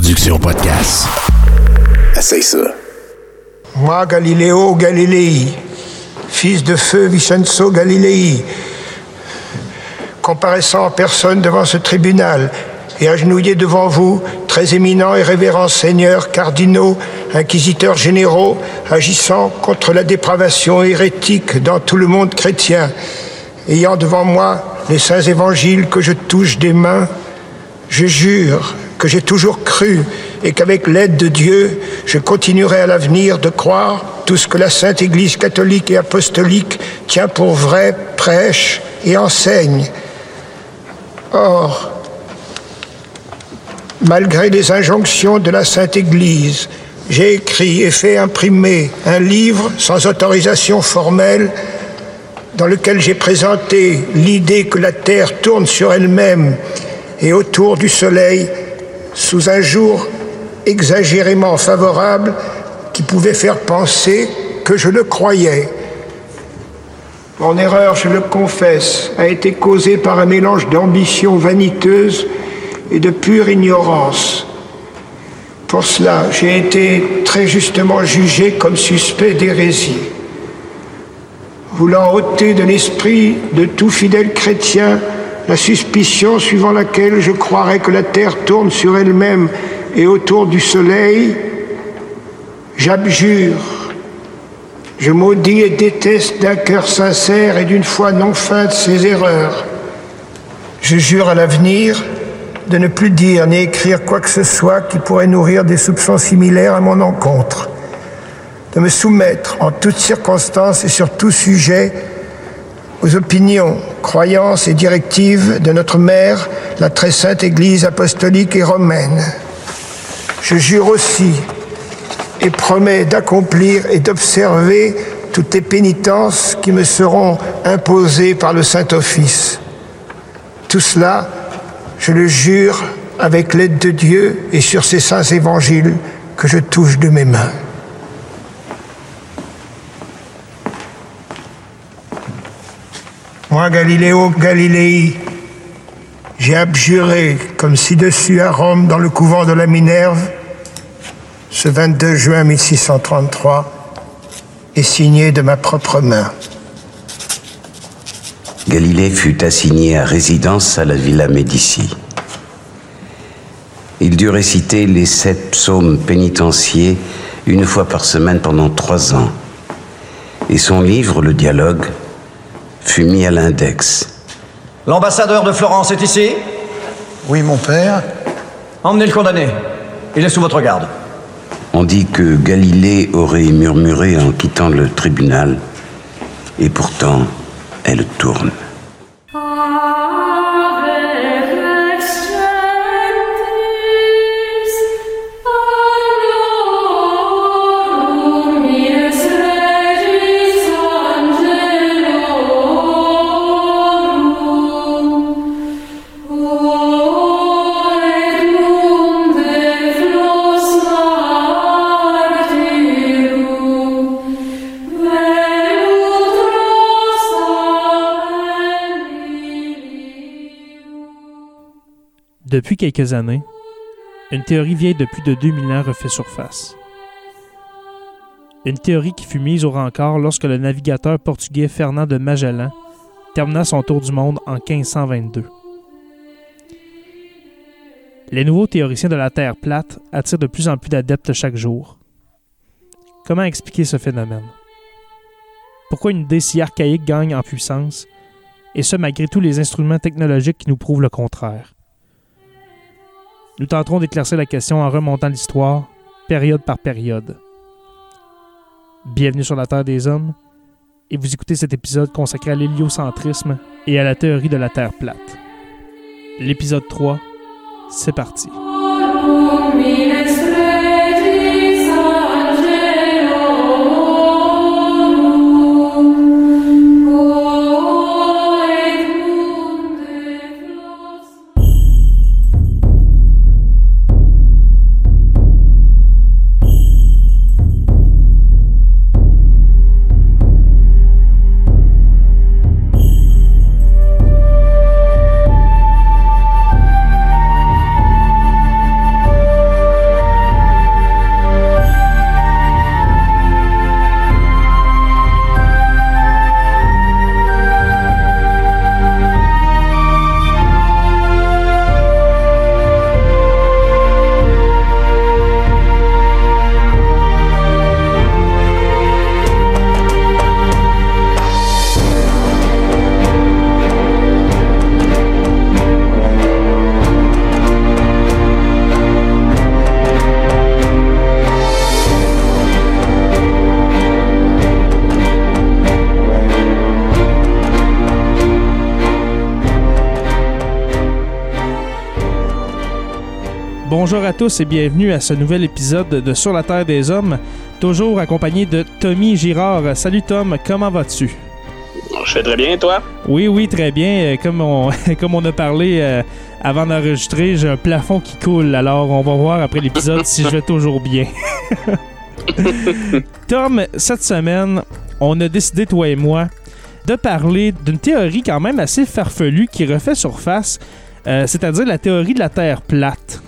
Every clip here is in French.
production podcast. Essaye ça. Moi, Galiléo Galilei, fils de feu Vincenzo Galilei, comparaissant en personne devant ce tribunal et agenouillé devant vous, très éminents et révérends seigneurs, cardinaux, inquisiteurs généraux, agissant contre la dépravation hérétique dans tout le monde chrétien, ayant devant moi les saints évangiles que je touche des mains, je jure que j'ai toujours cru et qu'avec l'aide de Dieu, je continuerai à l'avenir de croire tout ce que la Sainte Église catholique et apostolique tient pour vrai, prêche et enseigne. Or, malgré les injonctions de la Sainte Église, j'ai écrit et fait imprimer un livre sans autorisation formelle dans lequel j'ai présenté l'idée que la Terre tourne sur elle-même et autour du Soleil sous un jour exagérément favorable qui pouvait faire penser que je le croyais. Mon erreur, je le confesse, a été causée par un mélange d'ambition vaniteuse et de pure ignorance. Pour cela, j'ai été très justement jugé comme suspect d'hérésie. Voulant ôter de l'esprit de tout fidèle chrétien la suspicion suivant laquelle je croirais que la Terre tourne sur elle-même et autour du Soleil, j'abjure, je maudis et déteste d'un cœur sincère et d'une foi non feinte ces erreurs. Je jure à l'avenir de ne plus dire ni écrire quoi que ce soit qui pourrait nourrir des soupçons similaires à mon encontre, de me soumettre en toutes circonstances et sur tout sujet aux opinions, croyances et directives de notre mère, la très sainte Église apostolique et romaine. Je jure aussi et promets d'accomplir et d'observer toutes les pénitences qui me seront imposées par le Saint-Office. Tout cela, je le jure avec l'aide de Dieu et sur ces saints évangiles que je touche de mes mains. Moi, Galiléo Galilei, j'ai abjuré comme ci-dessus à Rome dans le couvent de la Minerve ce 22 juin 1633 et signé de ma propre main. Galilée fut assigné à résidence à la Villa Médici. Il dut réciter les sept psaumes pénitentiaires une fois par semaine pendant trois ans. Et son livre, Le Dialogue, fut mis à l'index. L'ambassadeur de Florence est ici Oui, mon père. Emmenez le condamné. Il est sous votre garde. On dit que Galilée aurait murmuré en quittant le tribunal, et pourtant, elle tourne. Depuis quelques années, une théorie vieille de plus de 2000 ans refait surface. Une théorie qui fut mise au rencard lorsque le navigateur portugais Fernand de Magellan termina son tour du monde en 1522. Les nouveaux théoriciens de la Terre plate attirent de plus en plus d'adeptes chaque jour. Comment expliquer ce phénomène? Pourquoi une idée si archaïque gagne en puissance, et ce malgré tous les instruments technologiques qui nous prouvent le contraire? Nous tenterons d'éclaircir la question en remontant l'histoire, période par période. Bienvenue sur la Terre des Hommes, et vous écoutez cet épisode consacré à l'héliocentrisme et à la théorie de la Terre plate. L'épisode 3, c'est parti. Bonjour à tous et bienvenue à ce nouvel épisode de Sur la Terre des Hommes, toujours accompagné de Tommy Girard. Salut Tom, comment vas-tu? Je fais très bien, toi? Oui, oui, très bien. Euh, Comme on, comme on a parlé euh, avant d'enregistrer, j'ai un plafond qui coule, alors on va voir après l'épisode si je vais toujours bien. Tom, cette semaine, on a décidé, toi et moi, de parler d'une théorie quand même assez farfelue qui refait surface, euh, c'est-à-dire la théorie de la Terre plate.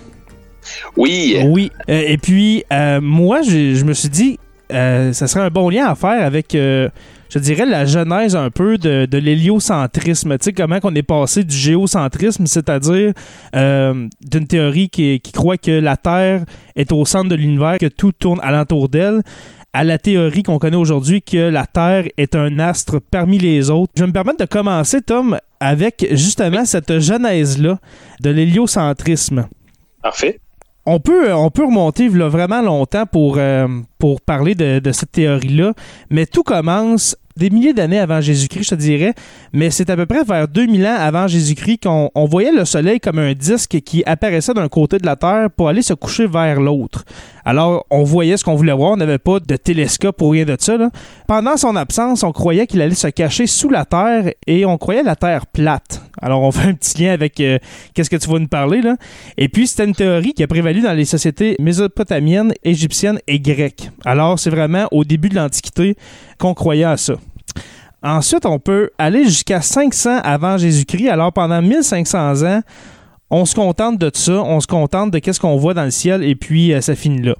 Oui. Oui. Euh, et puis, euh, moi, je me suis dit, euh, ça serait un bon lien à faire avec, je dirais, la genèse un peu de, de l'héliocentrisme. Tu sais, comment qu'on est passé du géocentrisme, c'est-à-dire d'une théorie qui, qui croit que la Terre est au centre de l'univers, que tout tourne alentour d'elle, à la théorie qu'on connaît aujourd'hui que la Terre est un astre parmi les autres. Je vais me permettre de commencer, Tom, avec justement cette genèse-là de l'héliocentrisme Parfait. On peut, on peut remonter vraiment longtemps pour, euh, pour parler de, cette théorie-là, mais tout commence des milliers d'années avant Jésus-Christ, je te dirais, mais c'est à peu près vers 2000 ans avant Jésus-Christ qu'on on voyait le Soleil comme un disque qui apparaissait d'un côté de la Terre pour aller se coucher vers l'autre. Alors, on voyait ce qu'on voulait voir, on n'avait pas de télescope ou rien de ça. là. Pendant son absence, on croyait qu'il allait se cacher sous la Terre et on croyait la Terre plate. Alors, on fait un petit lien avec euh, qu'est-ce que tu vas nous parler là. Et puis, c'était une théorie qui a prévalu dans les sociétés mésopotamiennes, égyptiennes et grecques. Alors, c'est vraiment au début de l'Antiquité qu'on croyait à ça. Ensuite, on peut aller jusqu'à 500 avant Jésus-Christ. Alors, pendant 1500 ans, on se contente de ça, on se contente de qu'est-ce qu'on voit dans le ciel et puis euh, ça finit là.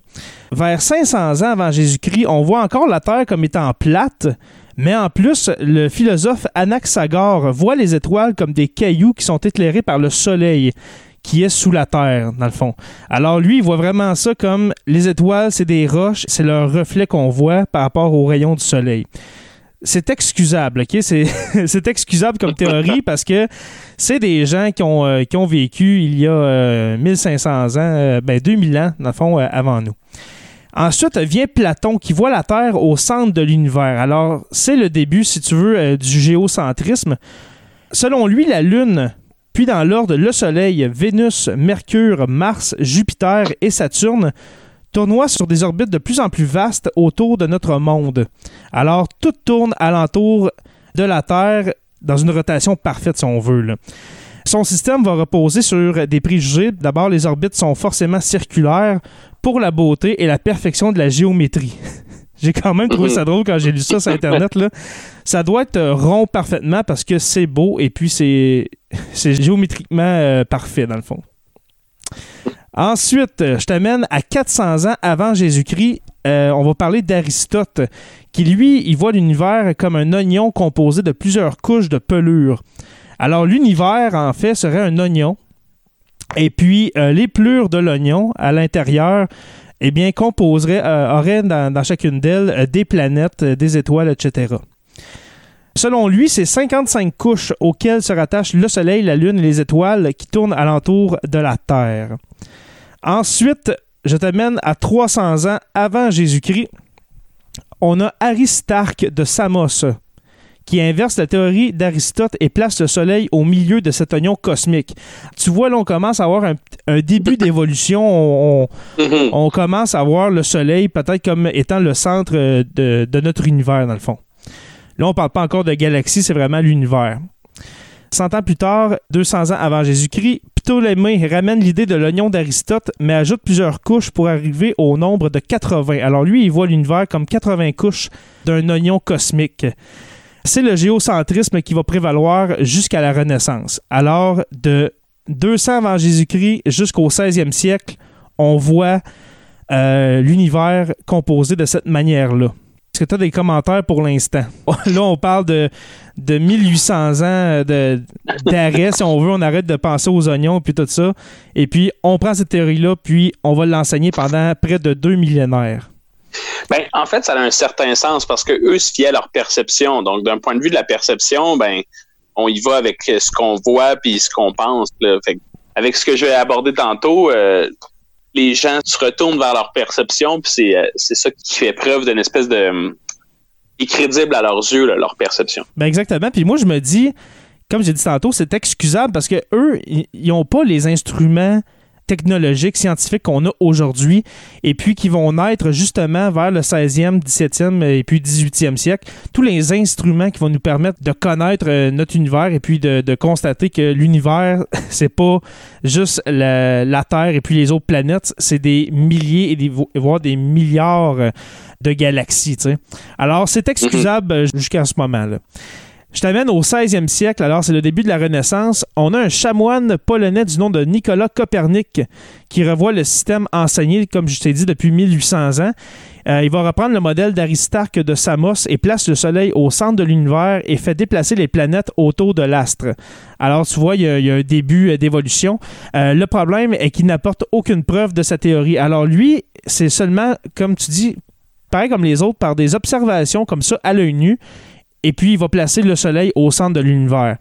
Vers 500 ans avant Jésus-Christ, on voit encore la Terre comme étant plate, mais en plus, le philosophe Anaxagore voit les étoiles comme des cailloux qui sont éclairés par le soleil qui est sous la terre, dans le fond. Alors lui, il voit vraiment ça comme les étoiles, c'est des roches, c'est leur reflet qu'on voit par rapport aux rayons du soleil. C'est excusable, OK? C'est, excusable comme théorie parce que c'est des gens qui ont, euh, qui ont vécu il y a euh, 1500 ans, euh, ben 2000 ans, dans le fond, euh, avant nous. Ensuite vient Platon qui voit la Terre au centre de l'univers. Alors, c'est le début, si tu veux, euh, du géocentrisme. Selon lui, la Lune, puis dans l'ordre le Soleil, Vénus, Mercure, Mars, Jupiter et Saturne tournoient sur des orbites de plus en plus vastes autour de notre monde. Alors, tout tourne alentour de la Terre dans une rotation parfaite, si on veut. Son système va reposer sur des préjugés. D'abord, les orbites sont forcément circulaires pour la beauté et la perfection de la géométrie. J'ai quand même trouvé ça drôle quand j'ai lu ça sur Internet. Là. Ça doit être euh, rond parfaitement parce que c'est beau et puis c'est c'est géométriquement euh, parfait dans le fond. Ensuite, euh, je t'amène à 400 ans avant Jésus-Christ. Euh, on va parler d'Aristote, qui lui, il voit l'univers comme un oignon composé de plusieurs couches de pelure. Alors l'univers, en fait, serait un oignon. Et puis, euh, les plures de l'oignon à l'intérieur, eh bien, composeraient, euh, auraient dans, dans chacune d'elles euh, des planètes, euh, des étoiles, etc. Selon lui, c'est 55 couches auxquelles se rattachent le Soleil, la Lune et les étoiles qui tournent alentour de la Terre. Ensuite, je t'amène à 300 ans avant Jésus-Christ. On a Aristarque de Samos qui inverse la théorie d'Aristote et place le Soleil au milieu de cet oignon cosmique. Tu vois, là, on commence à avoir un, un début d'évolution. On, on- Mhm. on commence à voir le Soleil peut-être comme étant le centre euh, de, de notre univers, dans le fond. Là, on parle pas encore de galaxie, c'est vraiment l'univers. 100 ans plus tard, 200 ans avant Jésus-Christ, Ptolémée ramène l'idée de l'oignon d'Aristote, mais ajoute plusieurs couches pour arriver au nombre de 80. Alors lui, il voit l'univers comme 80 couches d'un oignon cosmique. C'est le géocentrisme qui va prévaloir jusqu'à la Renaissance. Alors, de 200 avant Jésus-Christ jusqu'au 16e siècle, on voit euh, l'univers composé de cette manière-là. Est-ce que tu as des commentaires pour l'instant? Là, on parle de, de 1800 ans de- d'arrêt, si on veut. On arrête de penser aux oignons puis tout ça. Et puis, on prend cette théorie-là, puis on va l'enseigner pendant près de deux millénaires. Ben, en fait, ça a un certain sens parce que eux se fiaient à leur perception. Donc, d'un point de vue de la perception, ben, on y va avec ce qu'on voit puis ce qu'on pense. avec ce que je vais aborder tantôt, euh, les gens se retournent vers leur perception puis c'est euh, c'est ça qui fait preuve d'une espèce de hum, incrédible à leurs yeux leur perception. Ben exactement. Puis moi, je me dis, comme j'ai dit tantôt, c'est excusable parce que eux, ils n'ont pas les instruments technologiques, scientifiques qu'on a aujourd'hui, et puis qui vont naître justement vers le 16e, 17e et puis 18e siècle. Tous les instruments qui vont nous permettre de connaître euh, notre univers et puis de, de constater que l'univers, c'est pas juste la, la, Terre et puis les autres planètes, c'est des milliers et des, voire des milliards de galaxies. T'sais. Alors, c'est excusable jusqu'à ce moment-là. Je t'amène au 16e siècle, alors c'est le début de la Renaissance. On a un chanoine polonais du nom de Nicolas Copernic qui revoit le système enseigné, comme je t'ai dit, depuis 1800 ans. Euh, il va reprendre le modèle d'Aristarque de Samos et place le Soleil au centre de l'univers et fait déplacer les planètes autour de l'astre. Alors, tu vois, il y a, un début d'évolution. Euh, le problème est qu'il n'apporte aucune preuve de sa théorie. Alors, lui, c'est seulement, comme tu dis, pareil comme les autres, par des observations comme ça à l'œil nu et puis il va placer le Soleil au centre de l'univers.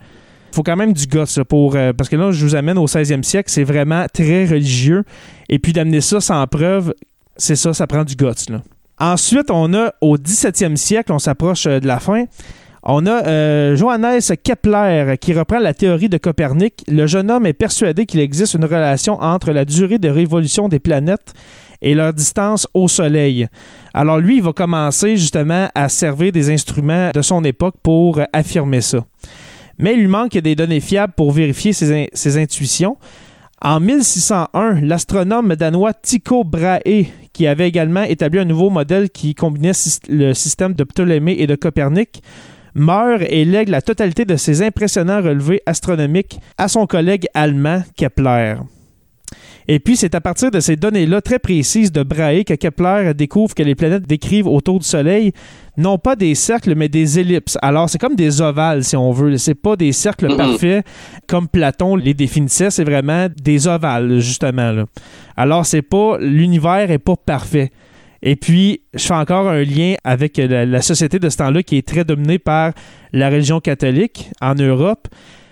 Il faut quand même du gosse pour. Euh, parce que là, je vous amène au 16e siècle, c'est vraiment très religieux. Et puis d'amener ça sans preuve, c'est ça, ça prend du gosse. Ensuite, on a au 17e siècle, on s'approche euh, de la fin. On a euh, Johannes Kepler qui reprend la théorie de Copernic. Le jeune homme est persuadé qu'il existe une relation entre la durée de révolution des planètes et leur distance au Soleil. Alors lui, il va commencer justement à servir des instruments de son époque pour affirmer ça. Mais il lui manque des données fiables pour vérifier ses, ses intuitions. En 1601, l'astronome danois Tycho Brahe, qui avait également établi un nouveau modèle qui combinait le système de Ptolémée et de Copernic, meurt et lègue la totalité de ses impressionnants relevés astronomiques à son collègue allemand Kepler. Et puis, c'est à partir de ces données-là très précises de Brahe que Kepler découvre que les planètes décrivent autour du Soleil non pas des cercles, mais des ellipses. Alors, c'est comme des ovales, si on veut. C'est pas des cercles parfaits comme Platon les définissait, c'est vraiment des ovales, justement. là. Alors, c'est pas. L'univers est pas parfait. Et puis, je fais encore un lien avec la, la société de ce temps-là qui est très dominée par la religion catholique en Europe.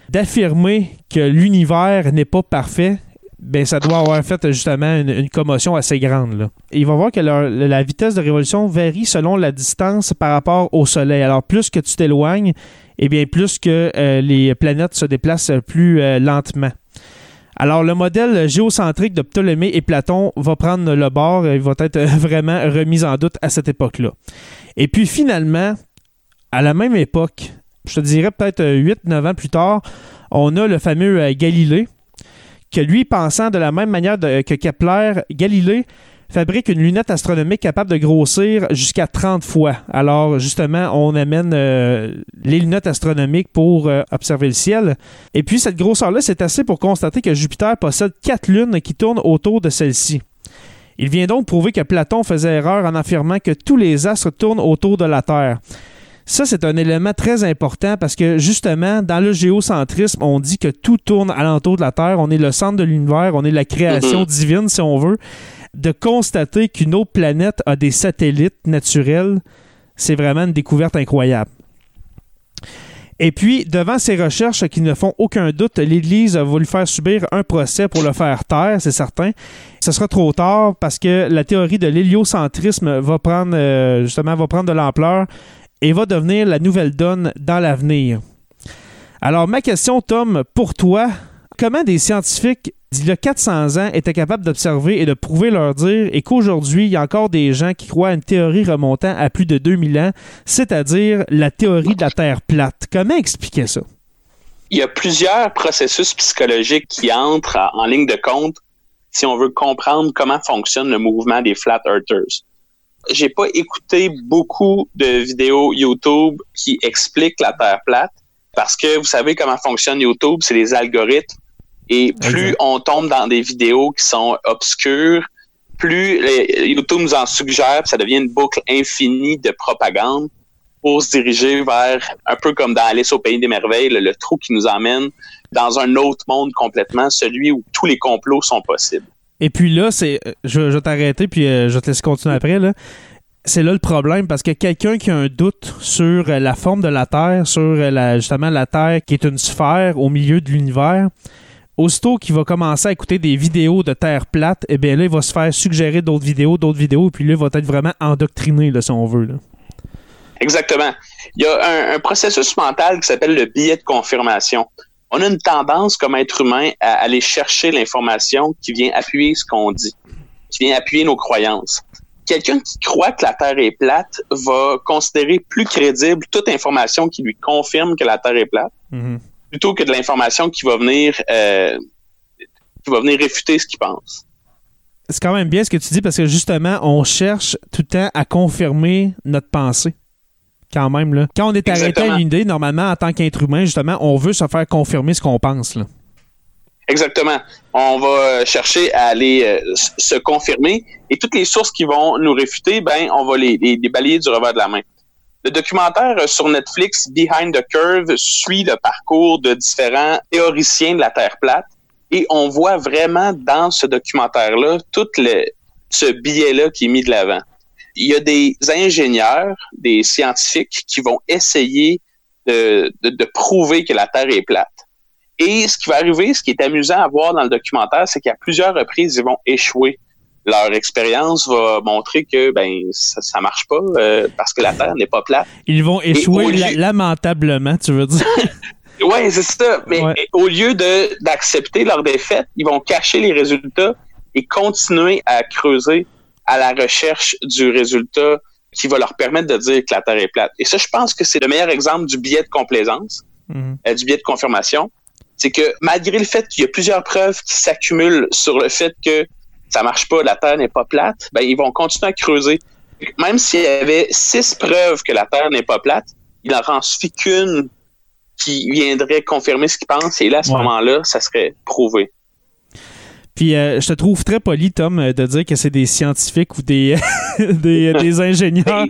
D'affirmer que l'univers n'est pas parfait, ben ça doit avoir fait justement une, commotion assez grande. Là. Et il va voir que la vitesse de révolution varie selon la distance par rapport au Soleil. Alors, plus que tu t'éloignes, et bien plus que euh, les planètes se déplacent plus euh, lentement. Alors, le modèle géocentrique de Ptolémée et Platon va prendre le bord, il va être euh, vraiment remis en doute à cette époque-là. Et puis finalement, à la même époque, je te dirais peut-être 8-9 ans plus tard, on a le fameux euh, Galilée, que lui, pensant de la même manière que Kepler, Galilée fabrique une lunette astronomique capable de grossir jusqu'à 30 fois. Alors, justement, on amène euh, les lunettes astronomiques pour euh, observer le ciel. Et puis, cette grosseur-là, c'est assez pour constater que Jupiter possède quatre lunes qui tournent autour de celle-ci. Il vient donc prouver que Platon faisait erreur en affirmant que tous les astres tournent autour de la Terre. Ça, c'est un élément très important parce que justement, dans le géocentrisme, on dit que tout tourne alentour de la Terre. On est le centre de l'univers, on est la création Mhm. divine, si on veut. De constater qu'une autre planète a des satellites naturels, c'est vraiment une découverte incroyable. Et puis, devant ces recherches qui ne font aucun doute, l'Église a voulu faire subir un procès pour le faire taire, c'est certain. Ce sera trop tard parce que la théorie de l'héliocentrisme va prendre euh, justement va prendre de l'ampleur et va devenir la nouvelle donne dans l'avenir. Alors, ma question, Tom, pour toi, comment des scientifiques d'il y a 400 ans étaient capables d'observer et de prouver leur dire et qu'aujourd'hui, il y a encore des gens qui croient à une théorie remontant à plus de 2000 ans, c'est-à-dire la théorie de la Terre plate? Comment expliquer ça? Il y a plusieurs processus psychologiques qui entrent en en ligne de compte si on veut comprendre comment fonctionne le mouvement des flat earthers. J'ai pas écouté beaucoup de vidéos YouTube qui expliquent la Terre plate parce que vous savez comment fonctionne YouTube, c'est les algorithmes. Et plus on tombe dans des vidéos qui sont obscures, plus les- YouTube nous en suggère, puis ça devient une boucle infinie de propagande pour se diriger vers, un peu comme dans Alice au Pays des Merveilles, le, le trou qui nous emmène dans un autre monde complètement, celui où tous les complots sont possibles. Et puis là, c'est, euh, je, vais t'arrêter puis euh, je te laisser continuer après. Là. C'est là le problème parce que quelqu'un qui a un doute sur euh, la forme de la Terre, sur la, justement la Terre qui est une sphère au milieu de l'univers, aussitôt qu'il va commencer à écouter des vidéos de Terre plate, eh bien là, il va se faire suggérer d'autres vidéos, d'autres vidéos, et puis là, il va être vraiment endoctriné, là, si on veut. Là. Exactement. Il y a un, un processus mental qui s'appelle le biais de confirmation. On a une tendance comme être humain à aller chercher l'information qui vient appuyer ce qu'on dit, qui vient appuyer nos croyances. Quelqu'un qui croit que la Terre est plate va considérer plus crédible toute information qui lui confirme que la Terre est plate, Mhm. plutôt que de l'information qui va venir euh, qui va venir réfuter ce qu'il pense. C'est quand même bien ce que tu dis parce que justement, on cherche tout le temps à confirmer notre pensée. Quand même, là. Quand on est arrêté à une idée, normalement, en tant qu'être humain, justement, on veut se faire confirmer ce qu'on pense, là. Exactement. On va chercher à aller euh, se confirmer et toutes les sources qui vont nous réfuter, ben, on va les, les, les balayer du revers de la main. Le documentaire euh, sur Netflix, Behind the Curve, suit le parcours de différents théoriciens de la Terre plate et on voit vraiment dans ce documentaire-là tout le, ce billet-là qui est mis de l'avant. Il y a des ingénieurs, des scientifiques qui vont essayer de, de, de prouver que la Terre est plate. Et ce qui va arriver, ce qui est amusant à voir dans le documentaire, c'est qu'à plusieurs reprises, ils vont échouer. Leur expérience va montrer que ben ça, ça marche pas euh, parce que la Terre n'est pas plate. Ils vont échouer lieu- lamentablement, tu veux dire? Ouais, c'est ça. Mais Ouais. au lieu d'accepter leur défaite, ils vont cacher les résultats et continuer à creuser à la recherche du résultat qui va leur permettre de dire que la Terre est plate. Et ça, je pense que c'est le meilleur exemple du biais de complaisance, Mhm. euh, du biais de confirmation. C'est que malgré le fait qu'il y a plusieurs preuves qui s'accumulent sur le fait que ça marche pas, la Terre n'est pas plate, ben ils vont continuer à creuser. Même s'il y avait six preuves que la Terre n'est pas plate, il en en suffit qu'une qui viendrait confirmer ce qu'ils pensent, et là, à ce Ouais. moment-là, ça serait prouvé. Puis euh, je te trouve très poli, Tom, euh, de dire que c'est des scientifiques ou des, des, des ingénieurs.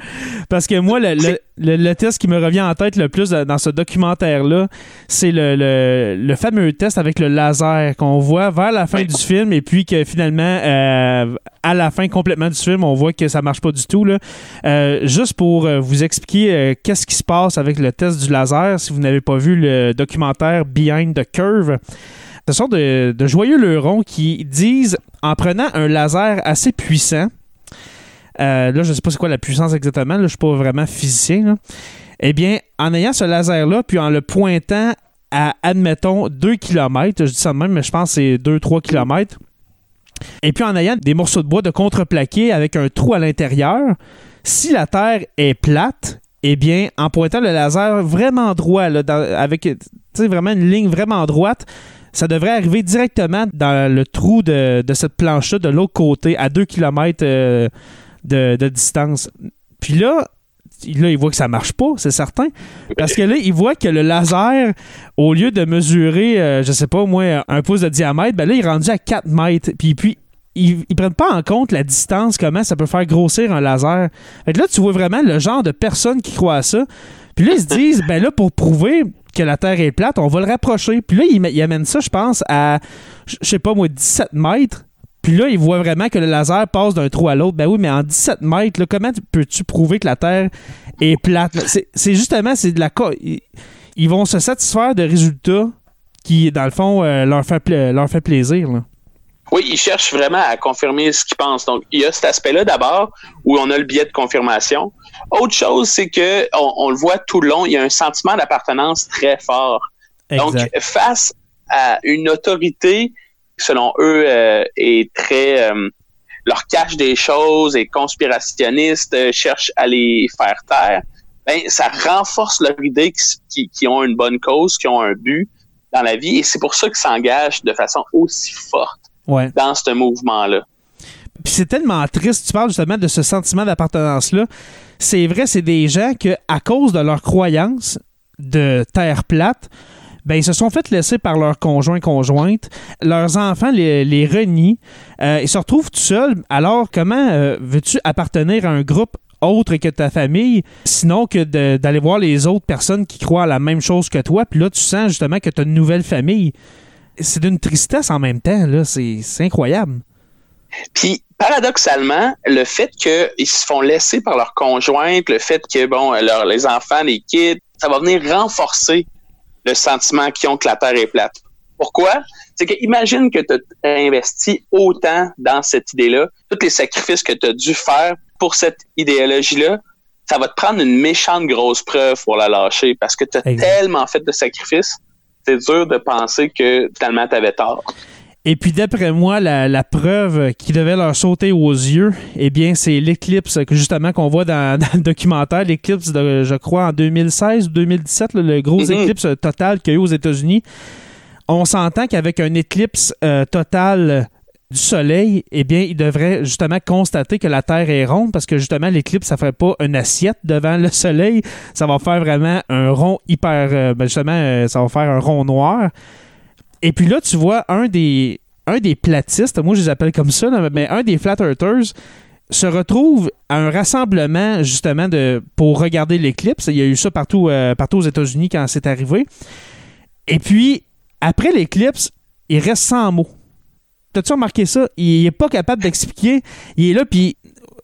Parce que moi, le, le, le- le test qui me revient en tête le plus dans ce documentaire-là, c'est le, le, le fameux test avec le laser qu'on voit vers la fin du film et puis que finalement, euh, à la fin complètement du film, on voit que ça marche pas du tout. Là. Euh, juste pour euh, vous expliquer euh, qu'est-ce qui se passe avec le test du laser, si vous n'avez pas vu le documentaire Behind the Curve, ce sont de, joyeux lurons qui disent, en prenant un laser assez puissant, euh, là, je sais pas c'est quoi la puissance exactement, là, je suis pas vraiment physicien, eh bien, en ayant ce laser-là, puis en le pointant à, admettons, 2 km, je dis ça de même, mais je pense que c'est 2-3 km, et puis en ayant des morceaux de bois de contreplaqué avec un trou à l'intérieur, si la Terre est plate, eh bien, en pointant le laser vraiment droit, avec vraiment une ligne vraiment droite, ça devrait arriver directement dans le trou de, de cette planche-là de l'autre côté, à 2 km de, de distance. Puis là, là, il voit que ça marche pas, c'est certain. Parce que là, il voit que le laser, au lieu de mesurer, euh, je sais pas, moi, un pouce de diamètre, ben là, il est rendu à 4 mètres. Puis, puis ils, ils prennent pas en compte la distance, comment ça peut faire grossir un laser. Fait que là, tu vois vraiment le genre de personnes qui croient à ça. Puis là, ils se disent, ben là, pour prouver que la Terre est plate, on va le rapprocher. Puis là, ils amènent ça, je pense, à, je sais pas moi, 17 mètres. Puis là, ils voient vraiment que le laser passe d'un trou à l'autre. Ben oui, mais en 17 mètres, là, comment tu- peux-tu prouver que la Terre est plate? C'est justement, c'est de la... Ils, vont se satisfaire de résultats qui, dans le fond, euh, leur, fait leur fait plaisir. là. Oui, ils cherchent vraiment à confirmer ce qu'ils pensent. Donc, il y a cet aspect-là d'abord où on a le biais de confirmation. Autre chose, c'est que on, on le voit tout le long, il y a un sentiment d'appartenance très fort. Donc, face à une autorité, selon eux, euh, est très euh, leur cache des choses, est conspirationniste, euh, cherche à les faire taire. Ben, ça renforce leur idée qu'ils qui, qui ont une bonne cause, qui ont un but dans la vie, et c'est pour ça qu'ils s'engagent de façon aussi forte Ouais. dans ce mouvement-là. Puis c'est tellement triste, tu parles justement de ce sentiment d'appartenance-là. C'est vrai, c'est des gens que, à cause de leur croyance de terre plate, ben, ils se sont fait laisser par leurs conjoints conjointes. Leurs enfants les, les renient. Euh, ils se retrouvent tout seuls. Alors, comment euh, veux-tu appartenir à un groupe autre que ta famille, sinon que d'aller voir les autres personnes qui croient à la même chose que toi? Puis là, tu sens justement que tu as une nouvelle famille. C'est d'une tristesse en même temps. là. C'est c'est incroyable. Puis, paradoxalement, le fait qu'ils se font laisser par leur conjointe, le fait que, bon, leur- les enfants les quittent, ça va venir renforcer le sentiment qu'ils ont que la Terre est plate. Pourquoi? C'est que imagine que tu as investi autant dans cette idée-là, tous les sacrifices que tu as dû faire pour cette idéologie-là, ça va te prendre une méchante grosse preuve pour la lâcher parce que tu as tellement fait de sacrifices, c'est dur de penser que finalement tu avais tort. Et puis d'après moi, la, preuve qui devait leur sauter aux yeux, eh bien, c'est l'éclipse que justement qu'on voit dans, le documentaire, l'éclipse de, je crois, en 2016 ou 2017, le gros mm-hmm. éclipse total qu'il y a eu aux États-Unis. On s'entend qu'avec un éclipse euh, total du Soleil, eh bien, il devrait justement constater que la Terre est ronde parce que justement, l'éclipse, ça ne fait pas une assiette devant le Soleil. Ça va faire vraiment un rond hyper. Euh, ben, justement, euh, ça va faire un rond noir. Et puis là, tu vois un des, platistes, moi je les appelle comme ça, mais un des flat earthers se retrouve à un rassemblement justement de pour regarder l'éclipse. Il y a eu ça partout, euh, partout aux États-Unis quand c'est arrivé. Et puis, après l'éclipse, il reste sans mots. T'as-tu remarqué ça? Il est pas capable d'expliquer. Il est là, puis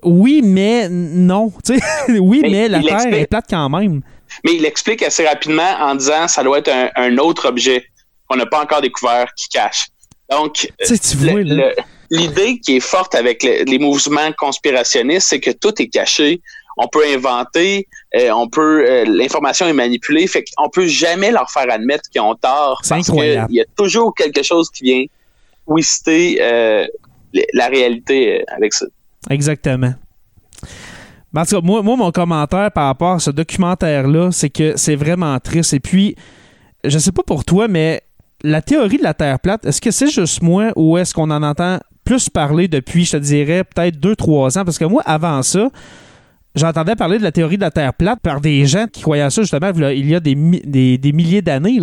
oui, mais non. oui, mais, la Terre est plate quand même. Mais il explique assez rapidement en disant ça doit être un autre objet qu'on n'a pas encore découvert qui cache. Donc, l'idée qui est forte avec les mouvements conspirationnistes, c'est que tout est caché. On peut inventer, euh, on peut, euh, l'information est manipulée, fait qu'on peut jamais leur faire admettre qu'ils ont tort. Parce qu'il y a toujours quelque chose qui vient twister euh, la réalité avec ça. Exactement. En tout cas, moi, moi, mon commentaire par rapport à ce documentaire-là, c'est que c'est vraiment triste. Et puis, je sais pas pour toi, mais la théorie de la Terre plate, est-ce que c'est juste moi ou est-ce qu'on en entend plus parler depuis, je te dirais, peut-être 2-3 ans? Parce que moi, avant ça, j'entendais parler de la théorie de la Terre plate par des gens qui croyaient ça justement il y a des, milliers d'années.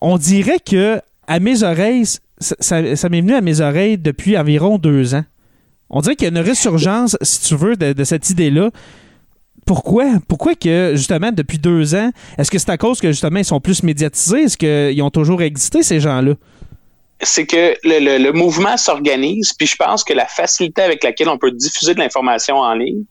On dirait que à mes oreilles, ça, m'est venu à mes oreilles depuis environ deux ans. On dirait qu'il y a une résurgence, si tu veux, de cette idée-là pourquoi? Pourquoi que, justement, depuis deux ans, est-ce que c'est à cause que, justement, ils sont plus médiatisés? Est-ce qu'ils ont toujours existé, ces gens-là? C'est que le, mouvement s'organise, puis je pense que la facilité avec laquelle on peut diffuser de l'information en ligne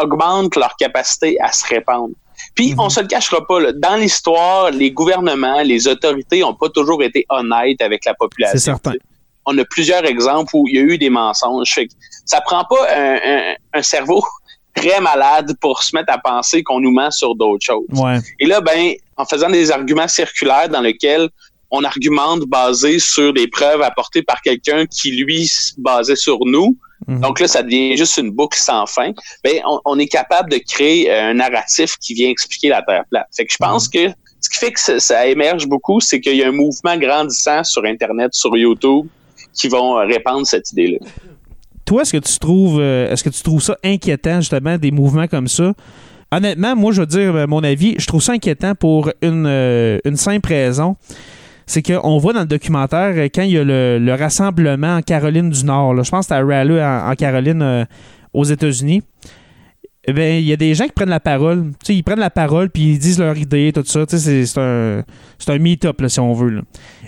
augmente leur capacité à se répandre. Puis, mhm. on se le cachera pas, dans l'histoire, les gouvernements, les autorités n'ont pas toujours été honnêtes avec la population. C'est certain. On a plusieurs exemples où il y a eu des mensonges. ça prend pas un cerveau très malade pour se mettre à penser qu'on nous ment sur d'autres choses. Et là, ben, en faisant des arguments circulaires dans lesquels on argumente basé sur des preuves apportées par quelqu'un qui, lui, basait sur nous. Mhm. Donc là, ça devient juste une boucle sans fin. Ben, on, est capable de créer un narratif qui vient expliquer la Terre plate. Fait que je pense mhm. que ce qui fait que ça, ça émerge beaucoup, c'est qu'il y a un mouvement grandissant sur Internet, sur YouTube, qui vont répandre cette idée-là toi, est-ce que tu trouves euh, est-ce que tu trouves ça inquiétant, justement, des mouvements comme ça? Honnêtement, moi, je veux dire euh, mon avis, je trouve ça inquiétant pour une, euh, simple raison. C'est qu'on voit dans le documentaire quand il y a le, rassemblement en Caroline du Nord, je pense que c'était à Raleigh en, Caroline aux États-Unis. Eh bien, il y a des gens qui prennent la parole. ils prennent la parole puis ils disent leur idée, tout ça. C'est un, un meet-up, si on veut.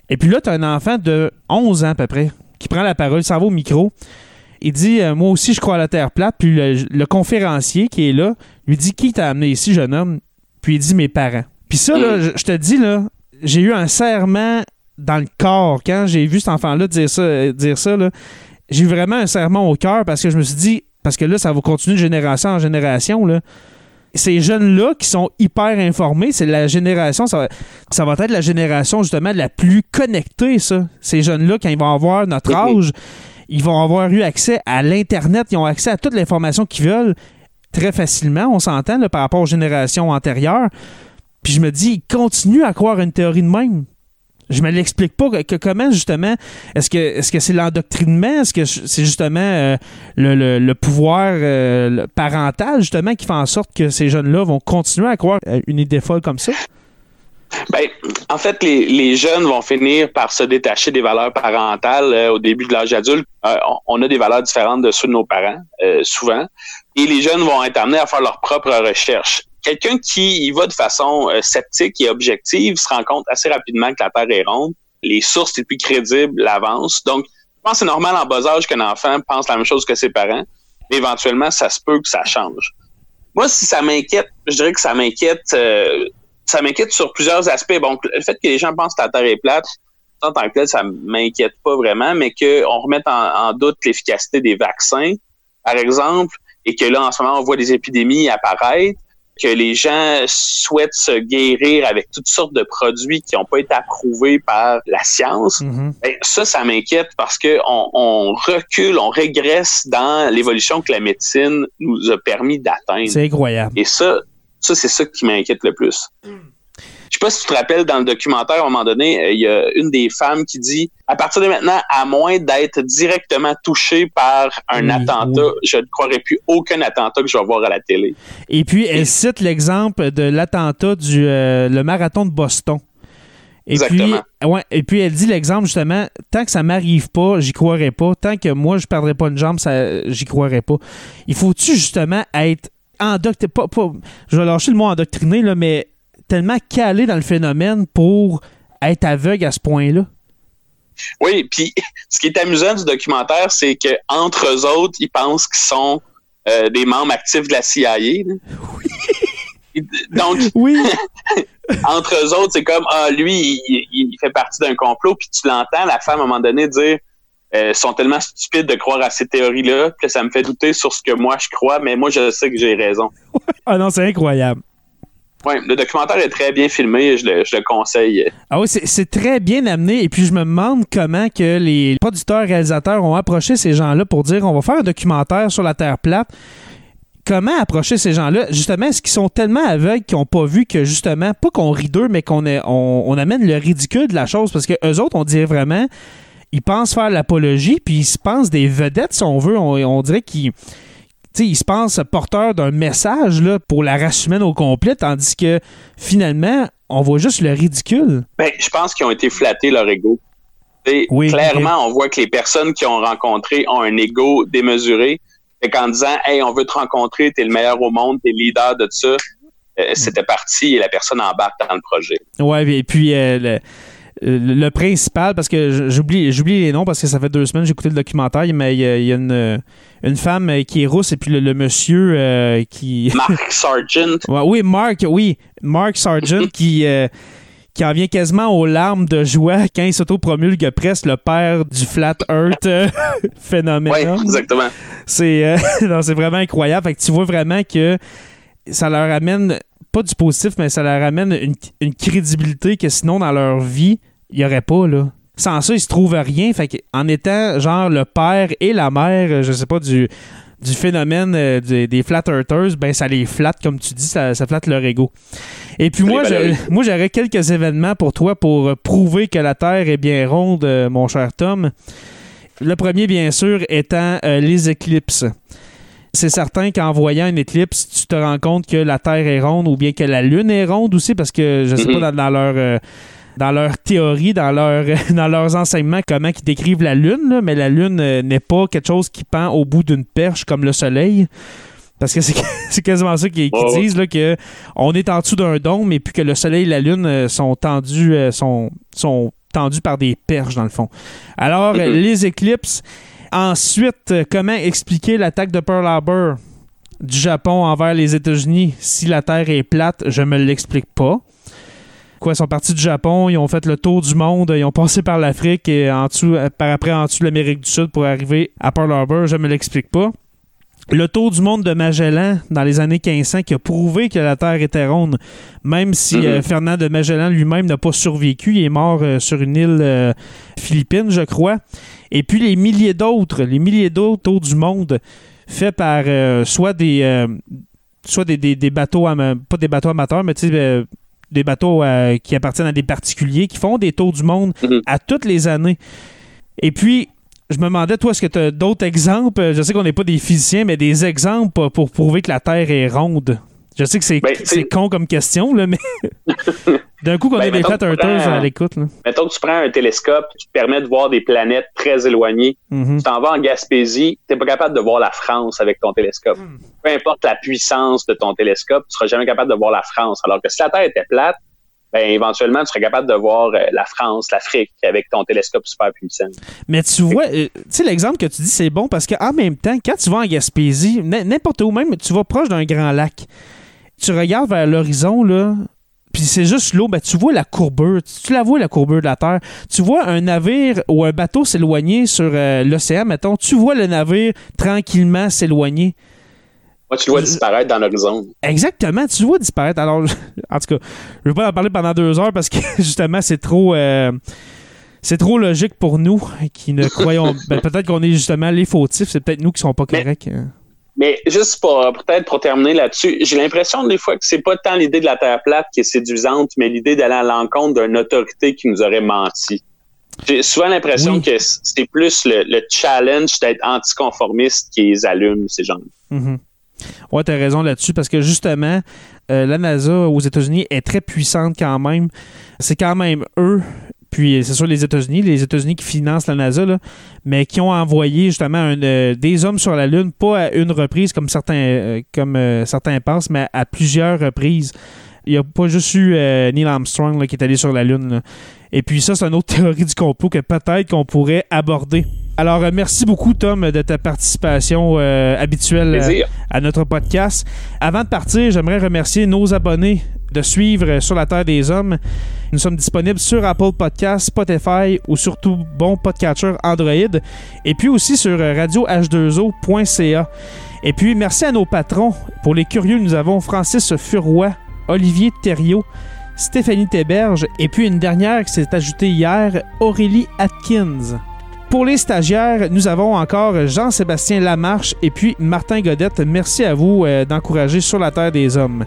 Et puis là, tu as un enfant de 11 ans à peu près qui prend la parole, il s'en va au micro il dit euh, Moi aussi, je crois à la Terre plate. Puis le, conférencier qui est là lui dit Qui t'a amené ici, jeune homme Puis il dit Mes parents. Puis ça, je, te dis, là, j'ai eu un serment dans le corps quand j'ai vu cet enfant-là dire ça. Euh, dire ça j'ai eu vraiment un serment au cœur parce que je me suis dit Parce que là, ça va continuer de génération en génération. Là ces jeunes-là qui sont hyper informés, c'est la génération, ça va, ça va être la génération justement la plus connectée, ça. Ces jeunes-là, quand ils vont avoir notre âge, ils vont avoir eu accès à l'Internet, ils ont accès à toute l'information qu'ils veulent très facilement, on s'entend par rapport aux générations antérieures. Puis je me dis, ils continuent à croire une théorie de même. Je me l'explique pas que, comment justement est-ce que est-ce que c'est l'endoctrinement? Est-ce que c'est justement euh, le, pouvoir euh, parental justement qui fait en sorte que ces jeunes-là vont continuer à croire une idée folle comme ça? Ben, en fait, les, jeunes vont finir par se détacher des valeurs parentales euh, au début de l'âge adulte. Euh, on a des valeurs différentes de ceux de nos parents, euh, souvent. Et les jeunes vont être amenés à faire leur propre recherche. Quelqu'un qui y va de façon sceptique et objective se rend compte assez rapidement que la Terre est ronde. Les sources les plus crédibles l'avancent. Donc, je pense que c'est normal en bas âge qu'un enfant pense la même chose que ses parents. Mais éventuellement, ça se peut que ça change. Moi, si ça m'inquiète, je dirais que ça m'inquiète ça m'inquiète sur plusieurs aspects. Bon, le fait que les gens pensent que la Terre est plate, en tant que tel, ça m'inquiète pas vraiment, mais qu'on remette en, doute l'efficacité des vaccins, par exemple, et que là, en ce moment, on voit des épidémies apparaître, que les gens souhaitent se guérir avec toutes sortes de produits qui n'ont pas été approuvés par la science, Mhm. ben, ça, ça m'inquiète parce que on, on recule, on régresse dans l'évolution que la médecine nous a permis d'atteindre. C'est incroyable. Et ça, ça c'est ça qui m'inquiète le plus. Je sais pas si tu te rappelles dans le documentaire, à un moment donné, euh, il y a une des femmes qui dit à partir de maintenant, à moins d'être directement touchée par un attentat, oui. je ne croirais plus aucun attentat que je vais voir à la télé. Et puis, elle cite l'exemple de l'attentat du euh, le marathon de Boston. Et Exactement. Puis, ouais, et puis, elle dit l'exemple, justement, tant que ça m'arrive pas, j'y croirais pas. Tant que moi, je perdrais pas une jambe, ça, j'y croirais pas. Il faut-tu, justement, être endoctriné, pas, pas- je vais lâcher le mot endoctriné, là, mais tellement calé dans le phénomène pour être aveugle à ce point-là? Oui, puis ce qui est amusant du documentaire, c'est que entre eux autres, ils pensent qu'ils sont euh, des membres actifs de la CIA. là. Donc, Oui. entre eux autres, c'est comme ah lui, il, il fait partie d'un complot, puis tu l'entends la femme à un moment donné dire euh, sont tellement stupides de croire à ces théories-là que ça me fait douter sur ce que moi je crois, mais moi je sais que j'ai raison. ah non, c'est incroyable. Ouais, le documentaire est très bien filmé, je le, conseille. Ah oui, c'est très bien amené. Et puis, je me demande comment que les producteurs, réalisateurs ont approché ces gens-là pour dire on va faire un documentaire sur la Terre plate. Comment approcher ces gens-là? Justement, est-ce qu'ils sont tellement aveugles qu'ils n'ont pas vu que, justement, pas qu'on rit d'eux, mais qu'on on, on amène le ridicule de la chose? Parce que eux autres, on dirait vraiment, ils pensent faire l'apologie, puis ils se pensent des vedettes, si on veut. On, on dirait qu'ils sais, ils se pensent porteurs d'un message là, pour la race humaine au complet, tandis que finalement, on voit juste le ridicule. Ben, je pense qu'ils ont été flattés leur ego. Oui, clairement, on voit que les personnes qui ont rencontré ont un ego démesuré. Fait qu'en disant Hey, on veut te rencontrer, t'es le meilleur au monde, t'es le leader de ça, euh, c'était parti et la personne embarque dans le projet. Ouais, et puis euh, le, le- principal, parce que j'oublie j'oublie les noms parce que ça fait deux semaines que j'ai écouté le documentaire, mais il y a, il y a une, une femme euh, qui est rousse et puis le, le monsieur euh, qui. Mark Sargent, Ouais, oui, Mark, oui, Mark Sargent qui, euh, qui en vient quasiment aux larmes de joie quand il s'auto-promulgue presque le père du Flat Earth phénomène. ouais, exactement. C'est euh, vraiment incroyable. Fait que tu vois vraiment que ça leur amène pas du positif, mais ça leur amène une, une crédibilité que sinon dans leur vie, il n'y aurait pas là. Sans ça, ils se trouvent rien. Fait en étant genre le père et la mère, je sais pas, du, du phénomène euh, du- des flat earthers, ben ça les flatte, comme tu dis, ça, ça flatte leur ego. Et puis moi, je- moi j'aurais quelques événements pour toi pour euh, prouver que la Terre est bien ronde, euh, mon cher Tom. Le premier, bien sûr, étant euh, les éclipses. C'est certain qu'en voyant une éclipse, tu te rends compte que la Terre est ronde ou bien que la Lune est ronde aussi, parce que je sais pas dans, dans leur dans leur théorie, dans leur dans leurs enseignements, comment ils décrivent la Lune, là, mais la Lune euh, n'est pas quelque chose qui pend au bout d'une perche comme le Soleil. Parce que c'est quasiment ça qu'ils disent, là, que on est en dessous d'un dôme, et puis que le Soleil et la Lune euh, sont tendus, euh, sont, sont tendus par des perches, dans le fond. Alors, les éclipses. Ensuite, comment expliquer l'attaque de Pearl Harbor du Japon envers les États-Unis? Si la Terre est plate? Je me l'explique pas. Quoi, ils sont partis du Japon, ils ont fait le tour du monde, ils ont passé par l'Afrique et en dessous, euh, par après en dessous de l'Amérique du Sud pour arriver à Pearl Harbor, je me l'explique pas. Le tour du monde de Magellan dans les années 1500 qui a prouvé que la Terre était ronde, même si Mhm. euh, Fernand de Magellan lui-même n'a pas survécu, il est mort euh, sur une île euh, philippine, je crois. Et puis les milliers d'autres, les milliers d'autres tours du monde faits par soit des soit des, des- des bateaux pas des bateaux amateurs, mais tu sais des bateaux euh, qui appartiennent à des particuliers qui font des tours du monde Mhm. à toutes les années. Et puis je me demandais, toi, est-ce que tu as d'autres exemples? Je sais qu'on n'est pas des physiciens, mais des exemples pour prouver que la Terre est ronde. Je sais que c'est Ben, c'est con comme question, là, mais d'un coup qu'on Ben, est tu earthers prends- à l'écoute. Mettons que tu prends un télescope qui te permet de voir des planètes très éloignées. Mhm. Tu t'en vas en Gaspésie, t'es pas capable de voir la France avec ton télescope. Hmm. Peu importe la puissance de ton télescope, tu seras jamais capable de voir la France. Alors que si la Terre était plate, ben éventuellement tu serais capable de voir euh, la France, l'Afrique avec ton télescope super puissant. Mais tu vois, euh, tu sais, l'exemple que tu dis, c'est bon parce qu'en même temps, quand tu vas en Gaspésie, n'importe où, même tu vas proche d'un grand lac, tu regardes vers l'horizon, là, puis c'est juste l'eau, ben, tu vois la courbure, tu, la vois la courbure de la Terre. Tu vois un navire ou un bateau s'éloigner sur euh, l'océan, mettons, tu vois le navire tranquillement s'éloigner. Moi, tu le vois disparaître dans l'horizon. Exactement, tu le vois disparaître. Alors, en tout cas, je ne vais pas en parler pendant deux heures parce que justement, c'est trop. euh, c'est trop logique pour nous qui ne croyons. ben, peut-être qu'on est justement les fautifs, c'est peut-être nous qui sont pas Mais- corrects. hein. Mais juste pour peut-être pour terminer là-dessus, j'ai l'impression des fois que c'est pas tant l'idée de la Terre plate qui est séduisante, mais l'idée d'aller à l'encontre d'une autorité qui nous aurait menti. J'ai souvent l'impression Oui. que c'est plus le, le challenge d'être anticonformiste qui les allume, ces gens. Mhm. Ouais, t'as raison là-dessus parce que justement, euh, la NASA aux États-Unis est très puissante quand même. C'est quand même eux, puis c'est sûr les États-Unis, les États-Unis qui financent la NASA, là, mais qui ont envoyé justement euh, des hommes sur la Lune, pas à une reprise comme certains, euh, comme, euh, certains pensent, mais à plusieurs reprises. Il n'y a pas juste eu euh, Neil Armstrong là, qui est allé sur la Lune. Et puis ça, c'est une autre théorie du complot que peut-être qu'on pourrait aborder. Alors, euh, merci beaucoup, Tom, de ta participation euh, habituelle euh, à notre podcast. Avant de partir, j'aimerais remercier nos abonnés de suivre Sur la Terre des Hommes. Nous sommes disponibles sur Apple Podcasts, Spotify ou surtout bon podcatcher Android. Et puis aussi sur euh, radioh2o.ca. Et puis merci à nos patrons. Pour les curieux, nous avons Francis Furoy, Olivier Thériault, Stéphanie Théberge et puis une dernière qui s'est ajoutée hier, Aurélie Atkins. Pour les stagiaires, nous avons encore Jean-Sébastien Lamarche et puis Martin Godette. Merci à vous euh, d'encourager sur la Terre des Hommes.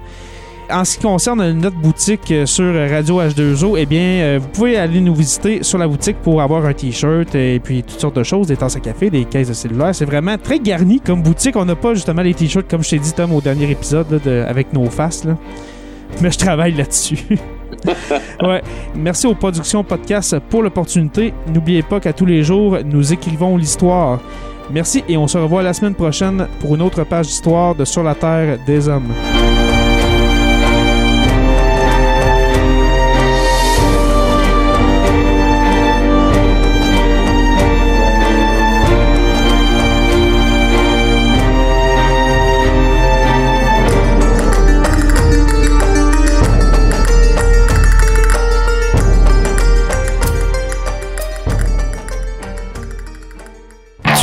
En ce qui concerne notre boutique euh, sur Radio H2O, eh bien, euh, vous pouvez aller nous visiter sur la boutique pour avoir un t-shirt et puis toutes sortes de choses, des tasses à café, des caisses de cellulaire. C'est vraiment très garni comme boutique. On n'a pas justement les t-shirts comme je t'ai dit, Tom, au dernier épisode, avec nos faces. Mais je travaille là-dessus. ouais. Merci aux productions podcast pour l'opportunité. N'oubliez pas qu'à tous les jours, nous écrivons l'histoire. Merci et on se revoit la semaine prochaine pour une autre page d'histoire de Sur la Terre des Hommes.